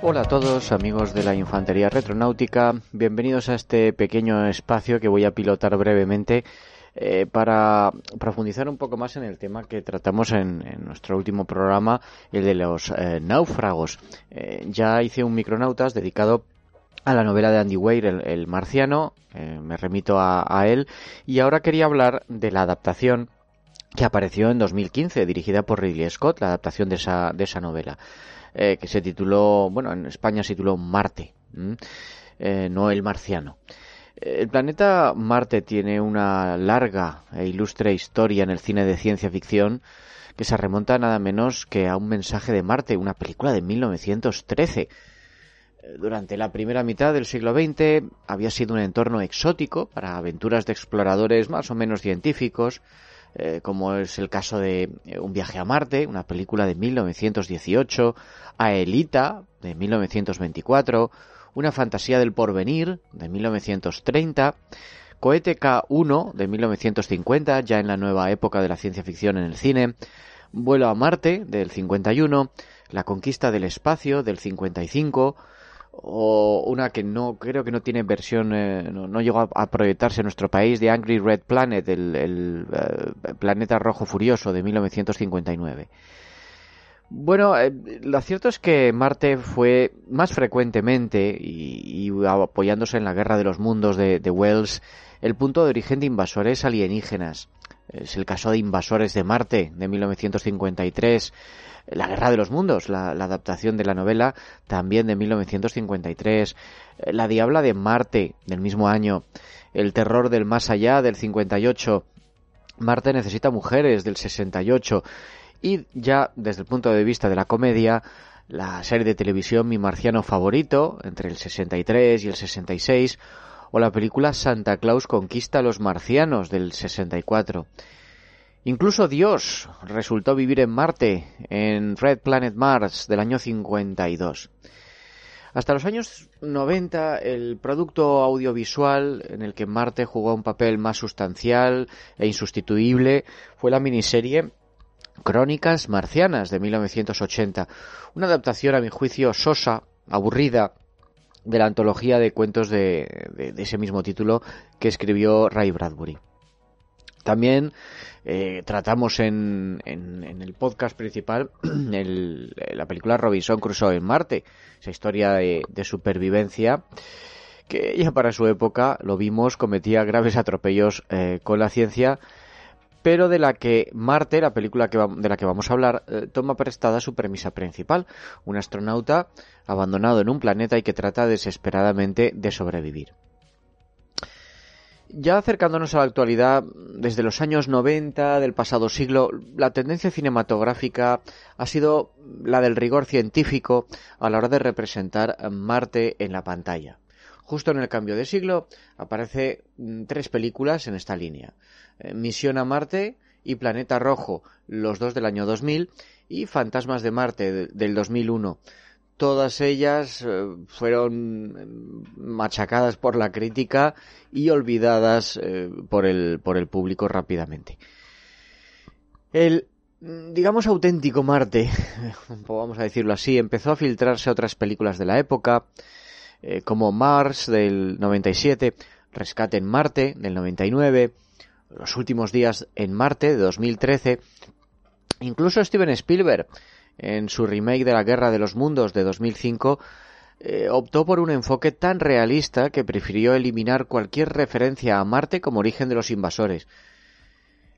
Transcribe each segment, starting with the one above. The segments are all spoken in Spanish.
Hola a todos amigos de la Infantería Retronáutica, bienvenidos a este pequeño espacio que voy a pilotar brevemente eh, para profundizar un poco más en el tema que tratamos en, nuestro último programa, el de los eh, náufragos. Eh, ya hice un micronautas dedicado a la novela de Andy Weir, El, Marciano, me remito a, a él, y ahora quería hablar de la adaptación que apareció en 2015, dirigida por Ridley Scott, la adaptación de esa, de esa novela. Eh, que se tituló, bueno, en España se tituló Marte, eh, no el marciano. Eh, el planeta Marte tiene una larga e ilustre historia en el cine de ciencia ficción que se remonta nada menos que a un mensaje de Marte, una película de 1913. Durante la primera mitad del siglo XX había sido un entorno exótico para aventuras de exploradores más o menos científicos, eh, como es el caso de eh, Un viaje a Marte, una película de 1918, Aelita, de 1924, Una fantasía del porvenir, de 1930, Cohete K1, de 1950, ya en la nueva época de la ciencia ficción en el cine, Vuelo a Marte, del 51, La conquista del espacio, del 55, o una que no creo que no tiene versión, eh, no, llegó a, proyectarse en nuestro país, de Angry Red Planet, el, eh, planeta rojo furioso de 1959. Bueno, eh, lo cierto es que Marte fue más frecuentemente, y, apoyándose en la Guerra de los Mundos de, de Wells, el punto de origen de invasores alienígenas. Es el caso de Invasores de Marte de 1953 la Guerra de los Mundos, la, adaptación de la novela también de 1953, eh, La Diabla de Marte del mismo año, El Terror del Más Allá del 58, Marte necesita mujeres del 68 y ya desde el punto de vista de la comedia, la serie de televisión Mi Marciano Favorito entre el 63 y el 66 o la película Santa Claus conquista a los marcianos del 64. Incluso Dios resultó vivir en Marte, en Red Planet Mars del año 52. Hasta los años 90, el producto audiovisual en el que Marte jugó un papel más sustancial e insustituible fue la miniserie Crónicas Marcianas de 1980, una adaptación a mi juicio sosa, aburrida, de la antología de cuentos de, de ese mismo título que escribió Ray Bradbury. También eh, tratamos en, en, el podcast principal la película Robinson Crusoe en Marte, esa historia de, supervivencia que ya para su época lo vimos cometía graves atropellos eh, con la ciencia pero de la que Marte, la película que de la que vamos a hablar, eh, toma prestada su premisa principal, un astronauta abandonado en un planeta y que trata desesperadamente de sobrevivir. Ya acercándonos a la actualidad, desde los años 90 del pasado siglo, la tendencia cinematográfica ha sido la del rigor científico a la hora de representar Marte en la pantalla. Justo en el cambio de siglo aparece mm, tres películas en esta línea. Eh, Misión a Marte y Planeta Rojo, los dos del año 2000, y Fantasmas de Marte del 2001 todas ellas eh, fueron machacadas por la crítica y olvidadas eh, por, el, por el público rápidamente. El, digamos, auténtico Marte, vamos a decirlo así, empezó a filtrarse otras películas de la época, eh, como Mars del 97, Rescate en Marte del 99, Los últimos días en Marte de 2013, incluso Steven Spielberg en su remake de La Guerra de los Mundos de 2005, eh, optó por un enfoque tan realista que prefirió eliminar cualquier referencia a Marte como origen de los invasores.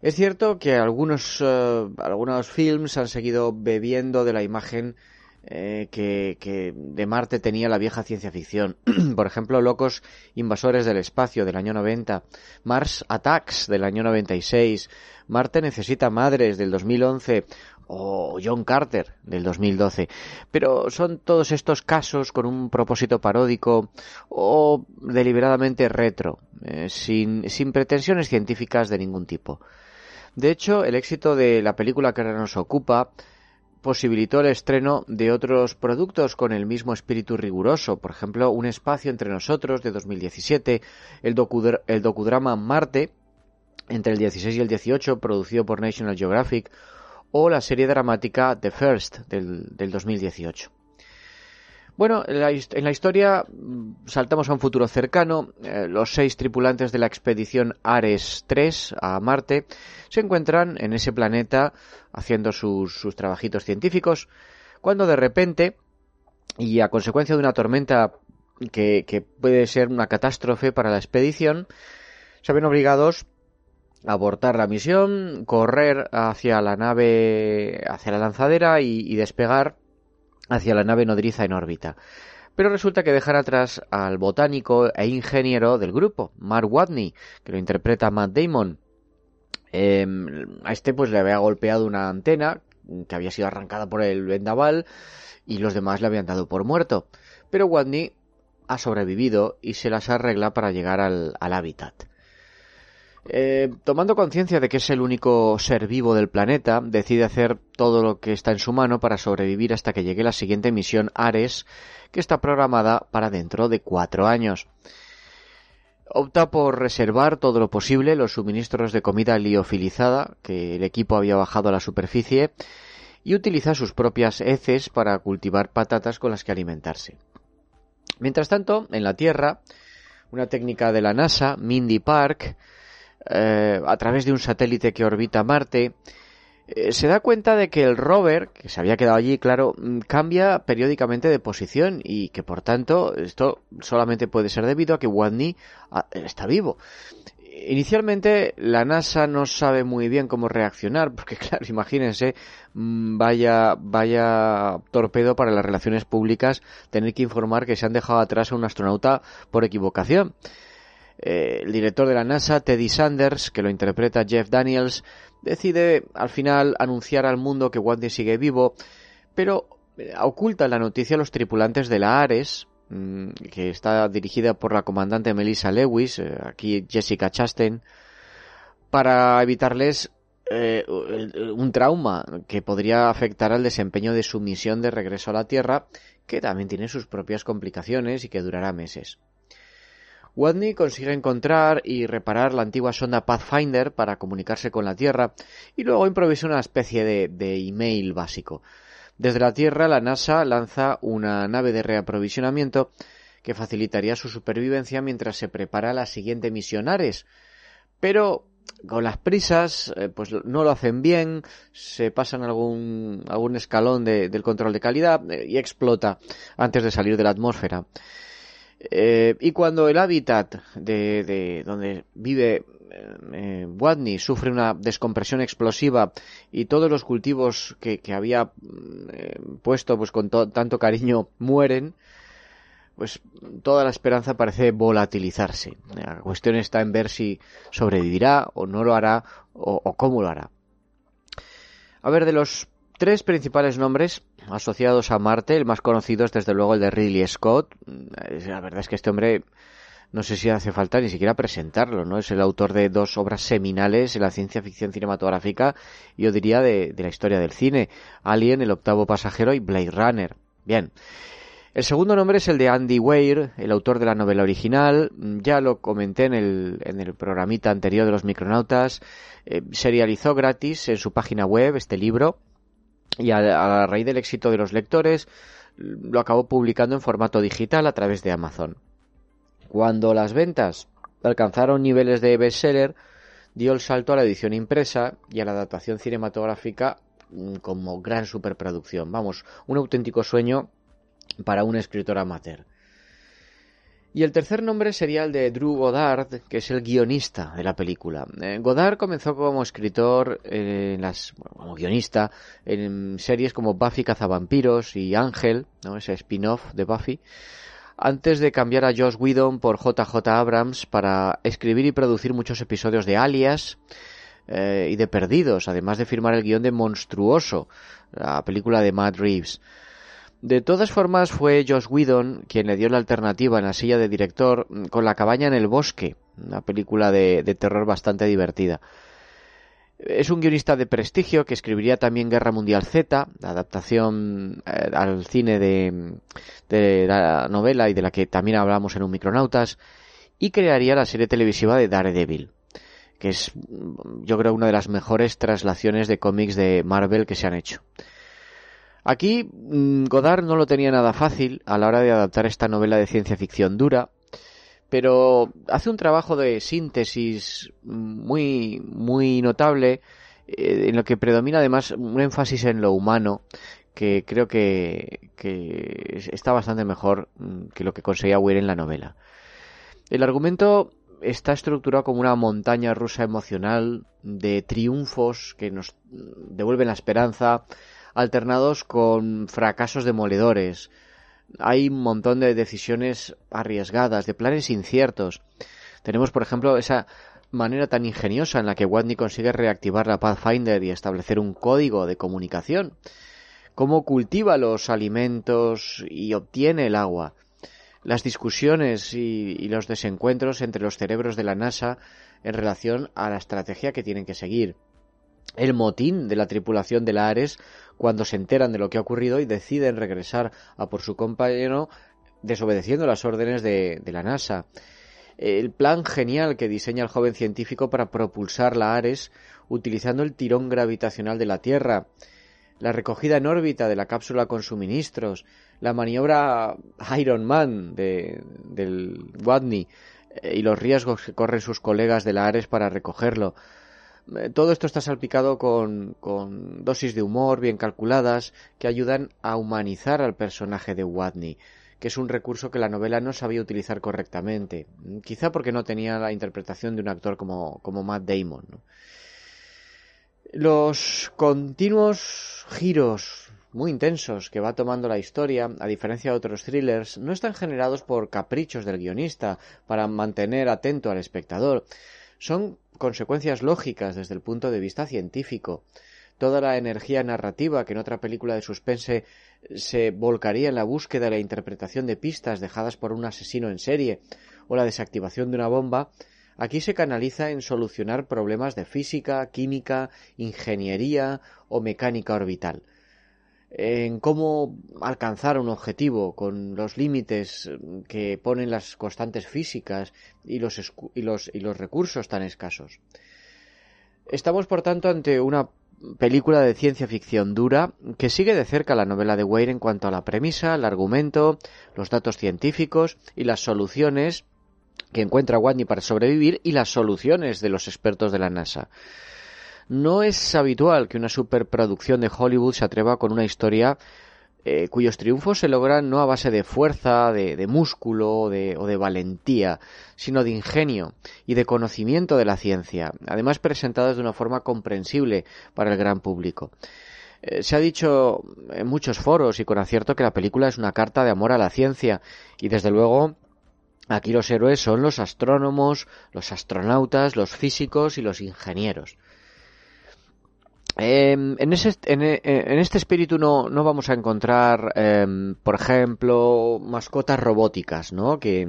Es cierto que algunos, eh, algunos films han seguido bebiendo de la imagen eh, que, de Marte tenía la vieja ciencia ficción. Por ejemplo, Locos Invasores del Espacio del año 90, Mars Attacks del año 96, Marte Necesita Madres del 2011 o John Carter del 2012. Pero son todos estos casos con un propósito paródico o deliberadamente retro, eh, sin, sin pretensiones científicas de ningún tipo. De hecho, el éxito de la película que ahora nos ocupa posibilitó el estreno de otros productos con el mismo espíritu riguroso, por ejemplo, Un espacio entre nosotros de 2017, el, el docudrama Marte entre el 16 y el 18 producido por National Geographic o la serie dramática The First del, del 2018. Bueno, en la, historia mm, saltamos a un futuro cercano. Eh, los seis tripulantes de la expedición Ares 3 a Marte se encuentran en ese planeta haciendo sus, trabajitos científicos, cuando de repente, y a consecuencia de una tormenta que, que puede ser una catástrofe para la expedición, se ven obligados abortar la misión, correr hacia la nave, hacia la lanzadera y despegar hacia la nave nodriza en órbita. Pero resulta que dejan atrás al botánico e ingeniero del grupo, Mark Watney, que lo interpreta Matt Damon. Em, a este pues le había golpeado una antena que había sido arrancada por el vendaval y los demás le habían dado por muerto. Pero Watney ha sobrevivido y se las arregla para llegar al hábitat. Eh, tomando conciencia de que es el único ser vivo del planeta, decide hacer todo lo que está en su mano para sobrevivir hasta que llegue la siguiente misión Ares, que está programada para dentro de cuatro años. Opta por reservar todo lo posible los suministros de comida liofilizada que el equipo había bajado a la superficie y utiliza sus propias heces para cultivar patatas con las que alimentarse. Mientras tanto, en la Tierra, una técnica de la NASA, Mindy Park, eh, a través de un satélite que orbita Marte, eh, se da cuenta de que el rover, que se había quedado allí, claro, mm, cambia periódicamente de posición y que por tanto esto solamente puede ser debido a que Watney ah, está vivo. Inicialmente la NASA no sabe muy bien cómo reaccionar, porque claro, imagínense, mm, vaya, vaya torpedo para las relaciones públicas tener que informar que se han dejado atrás a un astronauta por equivocación. Eh, el director de la NASA, Teddy Sanders, que lo interpreta Jeff Daniels, decide al final anunciar al mundo que Watney sigue vivo, pero eh, oculta la noticia a los tripulantes de la Ares, mm, que está dirigida por la comandante Melissa Lewis, eh, aquí Jessica Chastain, para evitarles un trauma que podría afectar al desempeño de su misión de regreso a la Tierra, que también tiene sus propias complicaciones y que durará meses. Watney consigue encontrar y reparar la antigua sonda Pathfinder para comunicarse con la Tierra y luego improvisa una especie de, de email básico. Desde la Tierra, la NASA lanza una nave de reaprovisionamiento que facilitaría su supervivencia mientras se prepara la siguiente misión Ares. Pero con las prisas, eh, pues no lo hacen bien, se pasan algún, algún escalón del control de calidad eh, y explota antes de salir de la atmósfera. Eh, y cuando el hábitat de, donde vive eh, Watney sufre una descompresión explosiva y todos los cultivos que, había eh, puesto pues con tanto cariño mueren, pues toda la esperanza parece volatilizarse. La cuestión está en ver si sobrevivirá o no lo hará o cómo lo hará. A ver, de los tres principales nombres asociados a Marte. El más conocido es desde luego el de Ridley Scott. La verdad es que este hombre no sé si hace falta ni siquiera presentarlo, ¿no? Es el autor de dos obras seminales en la ciencia ficción cinematográfica, yo diría de, la historia del cine. Alien, El octavo pasajero y Blade Runner. Bien. El segundo nombre es el de Andy Weir, el autor de la novela original. Ya lo comenté en el, en el programita anterior de los micronautas. Eh, serializó gratis en su página web este libro y a, raíz del éxito de los lectores lo acabó publicando en formato digital a través de Amazon. Cuando las ventas alcanzaron niveles de bestseller, dio el salto a la edición impresa y a la adaptación cinematográfica mm, como gran superproducción. Vamos, un auténtico sueño para un escritor amateur. Y el tercer nombre sería el de Drew Goddard, que es el guionista de la película. Eh, Goddard comenzó como escritor, en las, como guionista, en series como Buffy Cazavampiros y Ángel, ¿no? ese spin-off de Buffy, antes de cambiar a Josh Whedon por JJ Abrams para escribir y producir muchos episodios de Alias eh, y de Perdidos, además de firmar el guion de Monstruoso, la película de Matt Reeves. De todas formas, fue Josh Whedon quien le dio la alternativa en la silla de director mm, con La cabaña en el bosque, una película de, terror bastante divertida. Es un guionista de prestigio que escribiría también Guerra Mundial Z, la adaptación eh, al cine de, de, la novela y de la que también hablamos en un Micronautas, y crearía la serie televisiva de Daredevil, que es mm, yo creo una de las mejores traslaciones de cómics de Marvel que se han hecho. Aquí mm, Godard no lo tenía nada fácil a la hora de adaptar esta novela de ciencia ficción dura, pero hace un trabajo de síntesis muy, muy notable, eh, en lo que predomina además un énfasis en lo humano, que creo que, que está bastante mejor mm, que lo que conseguía Weir en la novela. El argumento está estructurado como una montaña rusa emocional de triunfos que nos devuelven la esperanza, alternados con fracasos demoledores. Hay un montón de decisiones arriesgadas, de planes inciertos. Tenemos, por ejemplo, esa manera tan ingeniosa en la que Watney consigue reactivar la Pathfinder y establecer un código de comunicación. Cómo cultiva los alimentos y obtiene el agua. Las discusiones y, y los desencuentros entre los cerebros de la NASA en relación a la estrategia que tienen que seguir el motín de la tripulación de la Ares cuando se enteran de lo que ha ocurrido y deciden regresar a por su compañero desobedeciendo las órdenes de, la NASA. El plan genial que diseña el joven científico para propulsar la Ares utilizando el tirón gravitacional de la Tierra, la recogida en órbita de la cápsula con suministros, la maniobra Iron Man de, del Watney eh, y los riesgos que corren sus colegas de la Ares para recogerlo. Eh, todo esto está salpicado con, dosis de humor bien calculadas que ayudan a humanizar al personaje de Watney, que es un recurso que la novela no sabía utilizar correctamente, quizá porque no tenía la interpretación de un actor como, Matt Damon. Los continuos giros muy intensos que va tomando la historia, a diferencia de otros thrillers, no están generados por caprichos del guionista para mantener atento al espectador. Son consecuencias lógicas desde el punto de vista científico. Toda la energía narrativa que en otra película de suspense se volcaría en la búsqueda y la interpretación de pistas dejadas por un asesino en serie o la desactivación de una bomba, aquí se canaliza en solucionar problemas de física, química, ingeniería o mecánica orbital en cómo alcanzar un objetivo con los límites que ponen las constantes físicas y los, y los, y los recursos tan escasos. Estamos, por tanto, ante una película de ciencia ficción dura que sigue de cerca la novela de Weir en cuanto a la premisa, el argumento, los datos científicos y las soluciones que encuentra Watney para sobrevivir y las soluciones de los expertos de la NASA. No es habitual que una superproducción de Hollywood se atreva con una historia eh, cuyos triunfos se logran no a base de fuerza, de, músculo o de, valentía, sino de ingenio y de conocimiento de la ciencia, además presentados de una forma comprensible para el gran público. Eh, se ha dicho en muchos foros y con acierto que la película es una carta de amor a la ciencia y desde luego aquí los héroes son los astrónomos, los astronautas, los físicos y los ingenieros. Em, en, ese, e, en, este espíritu no, no, vamos a encontrar, em, por ejemplo, mascotas robóticas, ¿no? Que,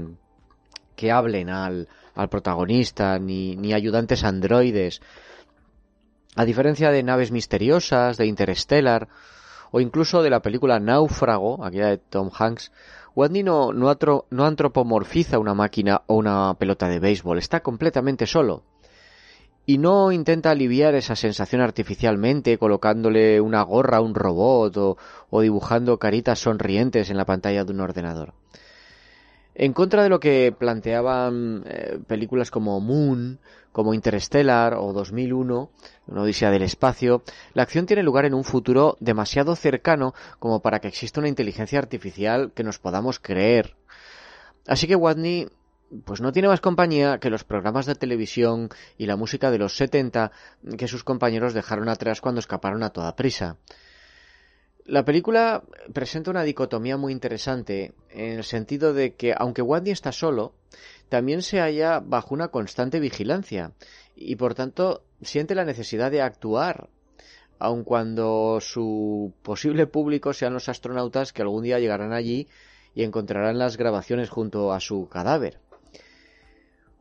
hablen al, al protagonista, ni, ayudantes androides. A diferencia de naves misteriosas, de Interstellar, o incluso de la película Náufrago, aquella de Tom Hanks, Wadney no, no, no antropomorfiza una máquina o una pelota de béisbol, está completamente solo y no intenta aliviar esa sensación artificialmente colocándole una gorra a un robot o, dibujando caritas sonrientes en la pantalla de un ordenador. En contra de lo que planteaban eh, películas como Moon, como Interstellar o 2001, una odisea del espacio, la acción tiene lugar en un futuro demasiado cercano como para que exista una inteligencia artificial que nos podamos creer. Así que Watney pues no tiene más compañía que los programas de televisión y la música de los 70 que sus compañeros dejaron atrás cuando escaparon a toda prisa. La película presenta una dicotomía muy interesante en el sentido de que aunque Watney está solo, también se halla bajo una constante vigilancia y por tanto siente la necesidad de actuar, aun cuando su posible público sean los astronautas que algún día llegarán allí y encontrarán las grabaciones junto a su cadáver.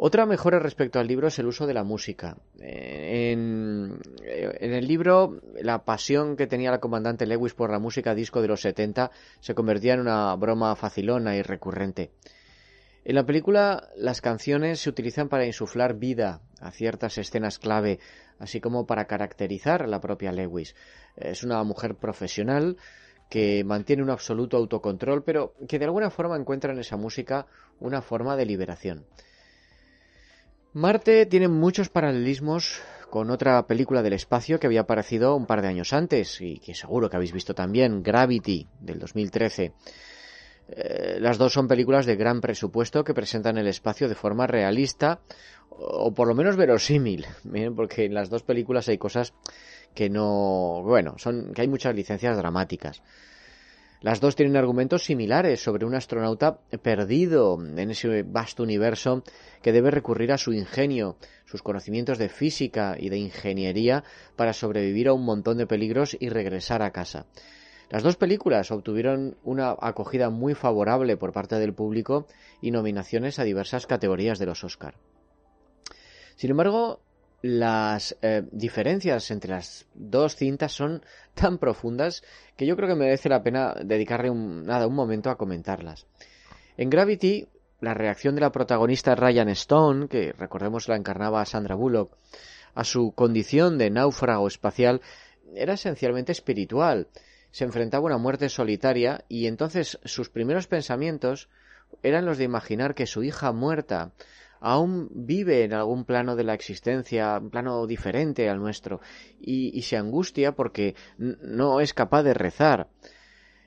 Otra mejora respecto al libro es el uso de la música. Eh, en, en, el libro, la pasión que tenía la comandante Lewis por la música disco de los 70 se convertía en una broma facilona y recurrente. En la película, las canciones se utilizan para insuflar vida a ciertas escenas clave, así como para caracterizar a la propia Lewis. Es una mujer profesional que mantiene un absoluto autocontrol, pero que de alguna forma encuentra en esa música una forma de liberación. Marte tiene muchos paralelismos con otra película del espacio que había aparecido un par de años antes y que seguro que habéis visto también, Gravity, del 2013. Eh, las dos son películas de gran presupuesto que presentan el espacio de forma realista o por lo menos verosímil, porque en las dos películas hay cosas que no, bueno, son que hay muchas licencias dramáticas. Las dos tienen argumentos similares sobre un astronauta perdido en ese vasto universo que debe recurrir a su ingenio, sus conocimientos de física y de ingeniería para sobrevivir a un montón de peligros y regresar a casa. Las dos películas obtuvieron una acogida muy favorable por parte del público y nominaciones a diversas categorías de los Oscar. Sin embargo, las eh, diferencias entre las dos cintas son tan profundas que yo creo que merece la pena dedicarle un, nada, un momento a comentarlas. En Gravity, la reacción de la protagonista Ryan Stone, que recordemos la encarnaba a Sandra Bullock, a su condición de náufrago espacial, era esencialmente espiritual. Se enfrentaba a una muerte solitaria y entonces sus primeros pensamientos eran los de imaginar que su hija muerta aún vive en algún plano de la existencia, un plano diferente al nuestro, y, se angustia porque no es capaz de rezar.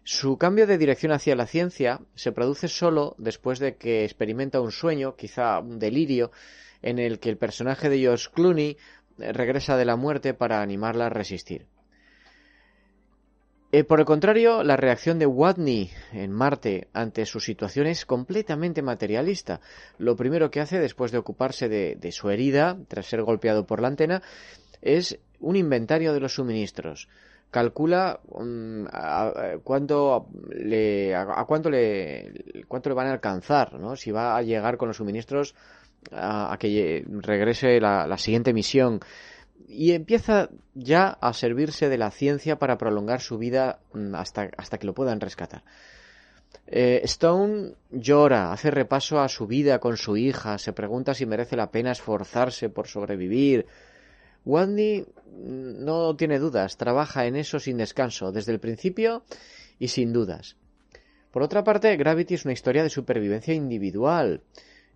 Su cambio de dirección hacia la ciencia se produce solo después de que experimenta un sueño, quizá un delirio, en el que el personaje de George Clooney regresa de la muerte para animarla a resistir. Eh, por el contrario, la reacción de Watney en Marte ante su situación es completamente materialista. Lo primero que hace después de ocuparse de, su herida, tras ser golpeado por la antena, es un inventario de los suministros. Calcula mm, a, cuánto le, a, cuánto le, cuánto le van a alcanzar, ¿no? Si va a llegar con los suministros a, que regrese la siguiente misión y empieza ya a servirse de la ciencia para prolongar su vida mm, hasta, hasta que lo puedan rescatar. Eh, Stone llora, hace repaso a su vida con su hija, se pregunta si merece la pena esforzarse por sobrevivir. Wandy mm, no tiene dudas, trabaja en eso sin descanso, desde el principio y sin dudas. Por otra parte, Gravity es una historia de supervivencia individual.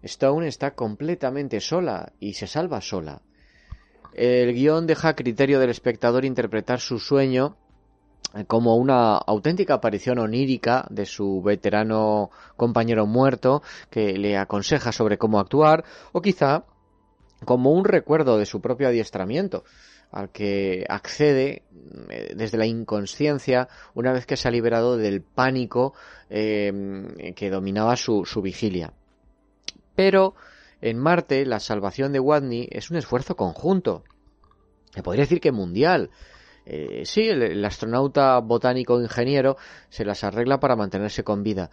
Stone está completamente sola y se salva sola. El guion deja a criterio del espectador interpretar su sueño eh, como una auténtica aparición onírica de su veterano compañero muerto que le aconseja sobre cómo actuar o quizá como un recuerdo de su propio adiestramiento al que accede eh, desde la inconsciencia una vez que se ha liberado del pánico eh, que dominaba su, su vigilia. Pero en Marte, la salvación de Watney es un esfuerzo conjunto. Se podría decir que mundial. Eh, sí, el, astronauta botánico ingeniero se las arregla para mantenerse con vida,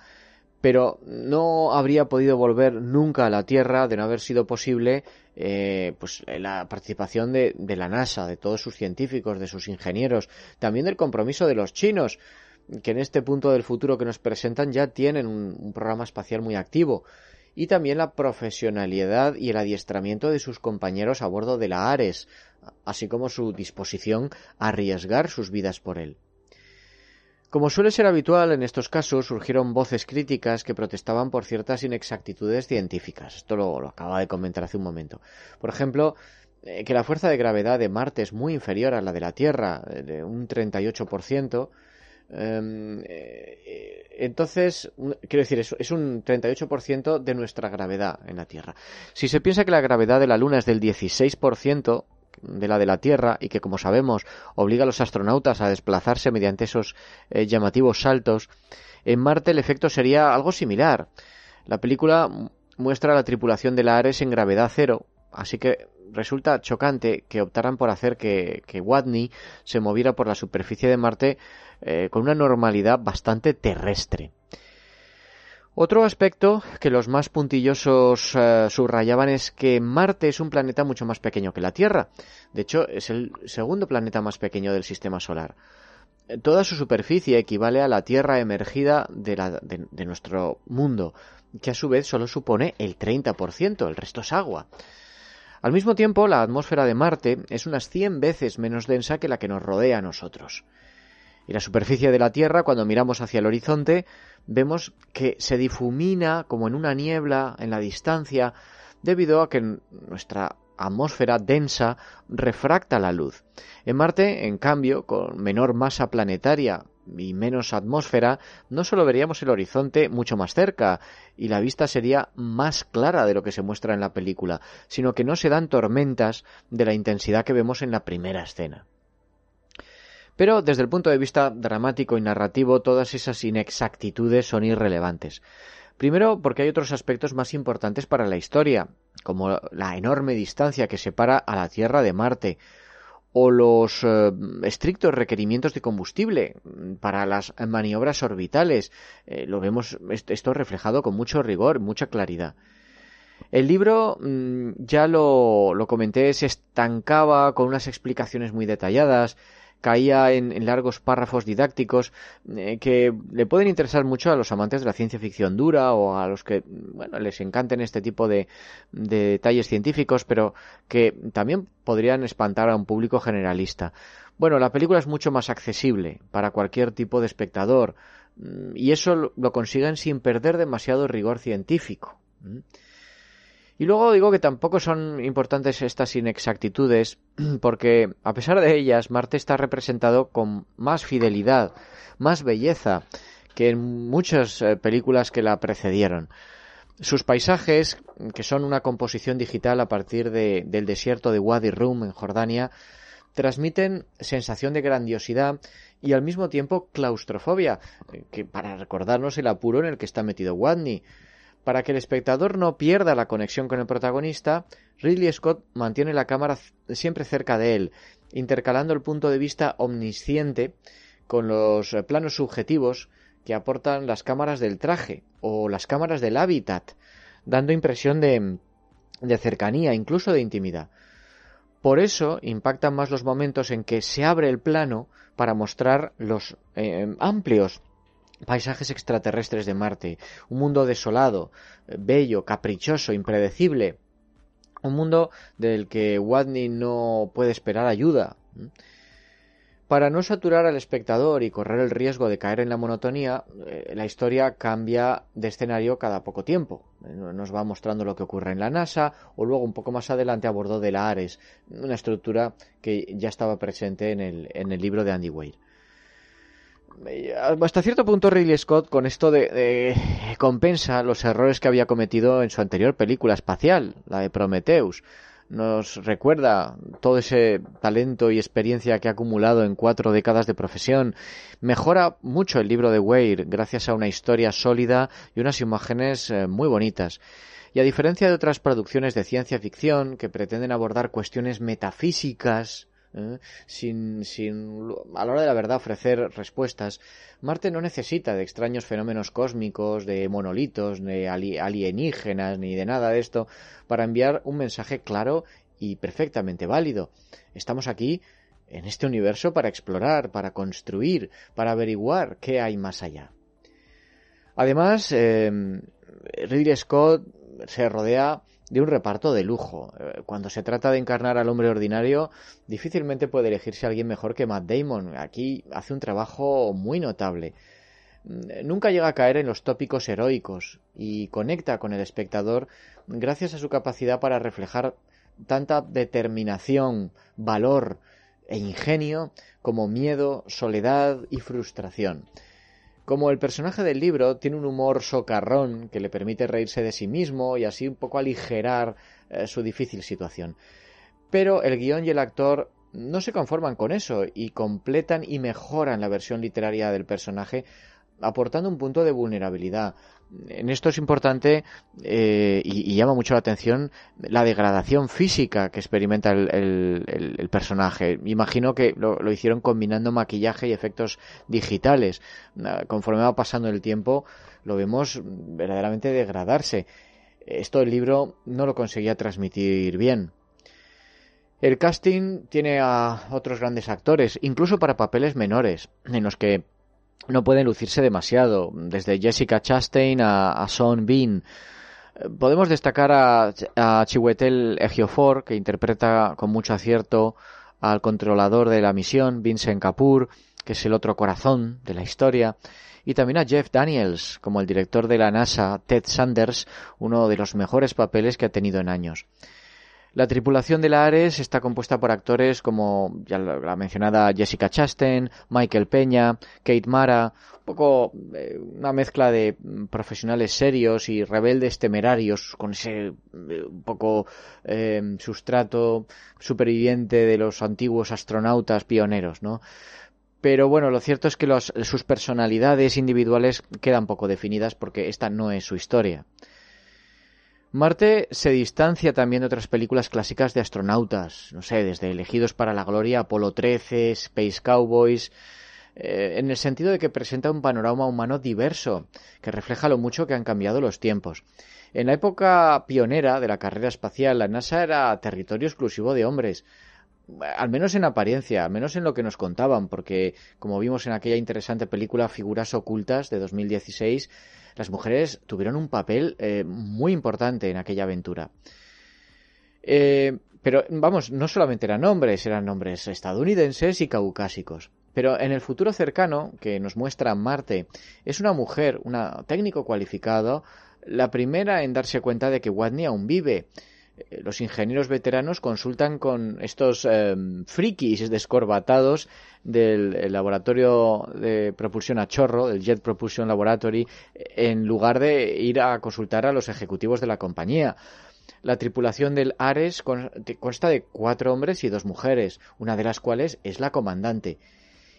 pero no habría podido volver nunca a la Tierra de no haber sido posible eh, pues la participación de, la NASA, de todos sus científicos, de sus ingenieros, también del compromiso de los chinos, que en este punto del futuro que nos presentan ya tienen un programa espacial muy activo y también la profesionalidad y el adiestramiento de sus compañeros a bordo de la Ares, así como su disposición a arriesgar sus vidas por él. Como suele ser habitual en estos casos, surgieron voces críticas que protestaban por ciertas inexactitudes científicas. Esto lo, lo acaba de comentar hace un momento. Por ejemplo, eh, que la fuerza de gravedad de Marte es muy inferior a la de la Tierra, eh, de un 38%. Em, eh, entonces, quiero decir, es, un 38% de nuestra gravedad en la Tierra. Si se piensa que la gravedad de la Luna es del 16%, de la de la Tierra y que, como sabemos, obliga a los astronautas a desplazarse mediante esos llamativos saltos, en Marte el efecto sería algo similar. La película muestra a la tripulación de la Ares en gravedad cero, así que resulta chocante que optaran por hacer que, que Watney se moviera por la superficie de Marte eh, con una normalidad bastante terrestre. Otro aspecto que los más puntillosos eh, subrayaban es que Marte es un planeta mucho más pequeño que la Tierra. De hecho, es el segundo planeta más pequeño del sistema solar. Toda su superficie equivale a la Tierra emergida de, la, de nuestro mundo, que a su vez solo supone el 30%, el resto es agua. Al mismo tiempo, la atmósfera de Marte es unas 100 veces menos densa que la que nos rodea a nosotros. Y la superficie de la Tierra, cuando miramos hacia el horizonte, vemos que se difumina como en una niebla en la distancia, debido a que nuestra atmósfera densa refracta la luz. En Marte, en cambio, con menor masa planetaria y menos atmósfera, no solo veríamos el horizonte mucho más cerca y la vista sería más clara de lo que se muestra en la película, sino que no se dan tormentas de la intensidad que vemos en la primera escena. Pero desde el punto de vista dramático y narrativo, todas esas inexactitudes son irrelevantes. Primero, porque hay otros aspectos más importantes para la historia, como la enorme distancia que separa a la Tierra de Marte, o los eh, estrictos requerimientos de combustible para las maniobras orbitales. Eh, lo vemos esto reflejado con mucho rigor, mucha claridad. El libro, mm, ya lo, lo comenté, se estancaba con unas explicaciones muy detalladas, caía en, largos párrafos didácticos eh, que le pueden interesar mucho a los amantes de la ciencia ficción dura o a los que bueno, les encanten este tipo de, detalles científicos, pero que también podrían espantar a un público generalista. Bueno, la película es mucho más accesible para cualquier tipo de espectador mm, y eso lo consiguen sin perder demasiado rigor científico. Y luego digo que tampoco son importantes estas inexactitudes, porque a pesar de ellas, Marte está representado con más fidelidad, más belleza que en muchas eh, películas que la precedieron. Sus paisajes, que son una composición digital a partir del desierto de Wadi Rum en Jordania, transmiten sensación de grandiosidad y al mismo tiempo claustrofobia, eh, que para recordarnos el apuro en el que está metido Wadney. Para que el espectador no pierda la conexión con el protagonista, Ridley Scott mantiene la cámara siempre cerca de él, intercalando el punto de vista omnisciente con los planos subjetivos que aportan las cámaras del traje o las cámaras del hábitat, dando impresión de, cercanía, incluso de intimidad. Por eso impactan más los momentos en que se abre el plano para mostrar los eh, amplios paisajes extraterrestres de Marte, un mundo desolado, bello, caprichoso, impredecible, un mundo del que Watney no puede esperar ayuda. Para no saturar al espectador y correr el riesgo de caer en la monotonía, eh, la historia cambia de escenario cada poco tiempo. Nos va mostrando lo que ocurre en la NASA o luego un poco más adelante a bordo de la Ares, una estructura que ya estaba presente en el, en el libro de Andy Weir hasta cierto punto Ridley Scott con esto de, compensa los errores que había cometido en su anterior película espacial, la de Prometheus. Nos recuerda todo ese talento y experiencia que ha acumulado en cuatro décadas de profesión. Mejora mucho el libro de Weir gracias a una historia sólida y unas imágenes eh, muy bonitas. Y a diferencia de otras producciones de ciencia ficción que pretenden abordar cuestiones metafísicas ¿eh? sin, sin, a la hora de la verdad, ofrecer respuestas. Marte no necesita de extraños fenómenos cósmicos, de monolitos, de alienígenas, ni de nada de esto, para enviar un mensaje claro y perfectamente válido. Estamos aquí en este universo para explorar, para construir, para averiguar qué hay más allá. Además, eh, Ridley Scott se rodea de un reparto de lujo. Eh, cuando se trata de encarnar al hombre ordinario, difícilmente puede elegirse alguien mejor que Matt Damon. Aquí hace un trabajo muy notable. Mm, nunca llega a caer en los tópicos heroicos y conecta con el espectador gracias a su capacidad para reflejar tanta determinación, valor e ingenio como miedo, soledad y frustración. Como el personaje del libro tiene un humor socarrón que le permite reírse de sí mismo y así un poco aligerar eh, su difícil situación. Pero el guion y el actor no se conforman con eso y completan y mejoran la versión literaria del personaje aportando un punto de vulnerabilidad. En esto es importante eh, y, llama mucho la atención la degradación física que experimenta el, personaje. Imagino que lo, lo, hicieron combinando maquillaje y efectos digitales. Ah, conforme va pasando el tiempo, lo vemos verdaderamente degradarse. Esto el libro no lo conseguía transmitir bien. El casting tiene a otros grandes actores, incluso para papeles menores, en los que no pueden lucirse demasiado, desde Jessica Chastain a, a Sean Bean. Podemos destacar a, a Chiwetel Ejiofor, que interpreta con mucho acierto al controlador de la misión, Vincent Kapoor, que es el otro corazón de la historia, y también a Jeff Daniels, como el director de la NASA, Ted Sanders, uno de los mejores papeles que ha tenido en años. La tripulación de la Ares está compuesta por actores como ya la mencionada Jessica Chastain, Michael Peña, Kate Mara, un poco eh, una mezcla de mm, profesionales serios y rebeldes temerarios con ese eh, un poco eh, sustrato superviviente de los antiguos astronautas pioneros, ¿no? Pero bueno, lo cierto es que sus personalidades individuales quedan poco definidas porque esta no es su historia. Marte se distancia también de otras películas clásicas de astronautas, no sé, desde Elegidos para la Gloria, Apolo 13, Space Cowboys, eh, en el sentido de que presenta un panorama humano diverso, que refleja lo mucho que han cambiado los tiempos. En la época pionera de la carrera espacial, la NASA era territorio exclusivo de hombres, al menos en apariencia, al menos en lo que nos contaban, porque como vimos en aquella interesante película Figuras Ocultas de 2016, las mujeres tuvieron un papel eh, muy importante en aquella aventura. Eh, pero vamos, no solamente eran hombres, eran hombres estadounidenses y caucásicos. Pero en el futuro cercano, que nos muestra Marte, es una mujer, una técnico cualificado, la primera en darse cuenta de que Watney aún vive los ingenieros veteranos consultan con estos em, frikis descorbatados del laboratorio de propulsión a chorro, del Jet Propulsion Laboratory, en lugar de ir a consultar a los ejecutivos de la compañía. La tripulación del Ares consta de cuatro hombres y dos mujeres, una de las cuales es la comandante.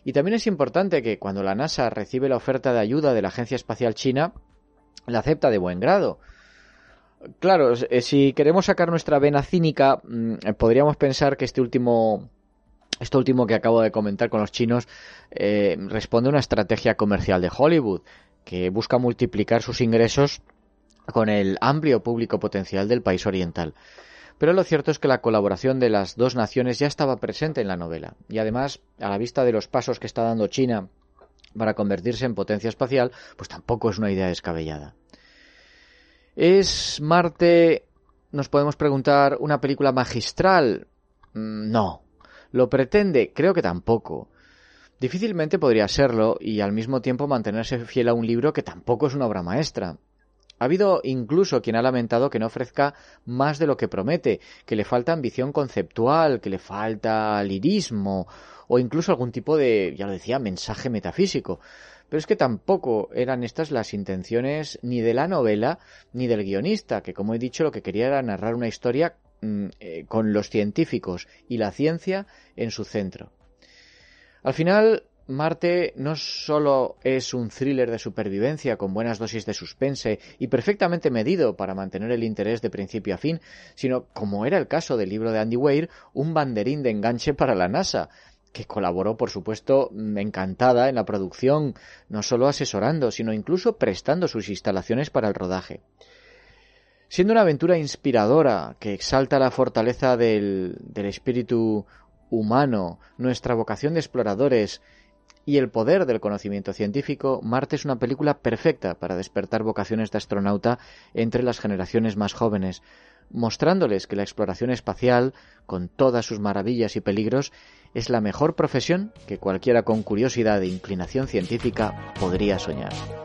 Y también es importante que cuando la NASA recibe la oferta de ayuda de la Agencia Espacial China, la acepta de buen grado Claro, eh, si queremos sacar nuestra vena cínica, mm, eh, podríamos pensar que este último esto último que acabo de comentar con los chinos eh, responde a una estrategia comercial de Hollywood que busca multiplicar sus ingresos con el amplio público potencial del país oriental. Pero lo cierto es que la colaboración de las dos naciones ya estaba presente en la novela y además, a la vista de los pasos que está dando China para convertirse en potencia espacial, pues tampoco es una idea descabellada. ¿Es Marte, nos podemos preguntar, una película magistral? Mm, no. ¿Lo pretende? Creo que tampoco. Difícilmente podría serlo y al mismo tiempo mantenerse fiel a un libro que tampoco es una obra maestra. Ha habido incluso quien ha lamentado que no ofrezca más de lo que promete, que le falta ambición conceptual, que le falta lirismo o incluso algún tipo de, ya lo decía, mensaje metafísico. Pero es que tampoco eran estas las intenciones ni de la novela ni del guionista, que como he dicho lo que quería era narrar una historia mm, eh, con los científicos y la ciencia en su centro. Al final, Marte no solo es un thriller de supervivencia con buenas dosis de suspense y perfectamente medido para mantener el interés de principio a fin, sino, como era el caso del libro de Andy Weir, un banderín de enganche para la NASA, que colaboró, por supuesto, encantada en la producción, no solo asesorando, sino incluso prestando sus instalaciones para el rodaje. Siendo una aventura inspiradora que exalta la fortaleza del, del espíritu humano, nuestra vocación de exploradores y el poder del conocimiento científico, Marte es una película perfecta para despertar vocaciones de astronauta entre las generaciones más jóvenes, mostrándoles que la exploración espacial, con todas sus maravillas y peligros, es la mejor profesión que cualquiera con curiosidad e inclinación científica podría soñar.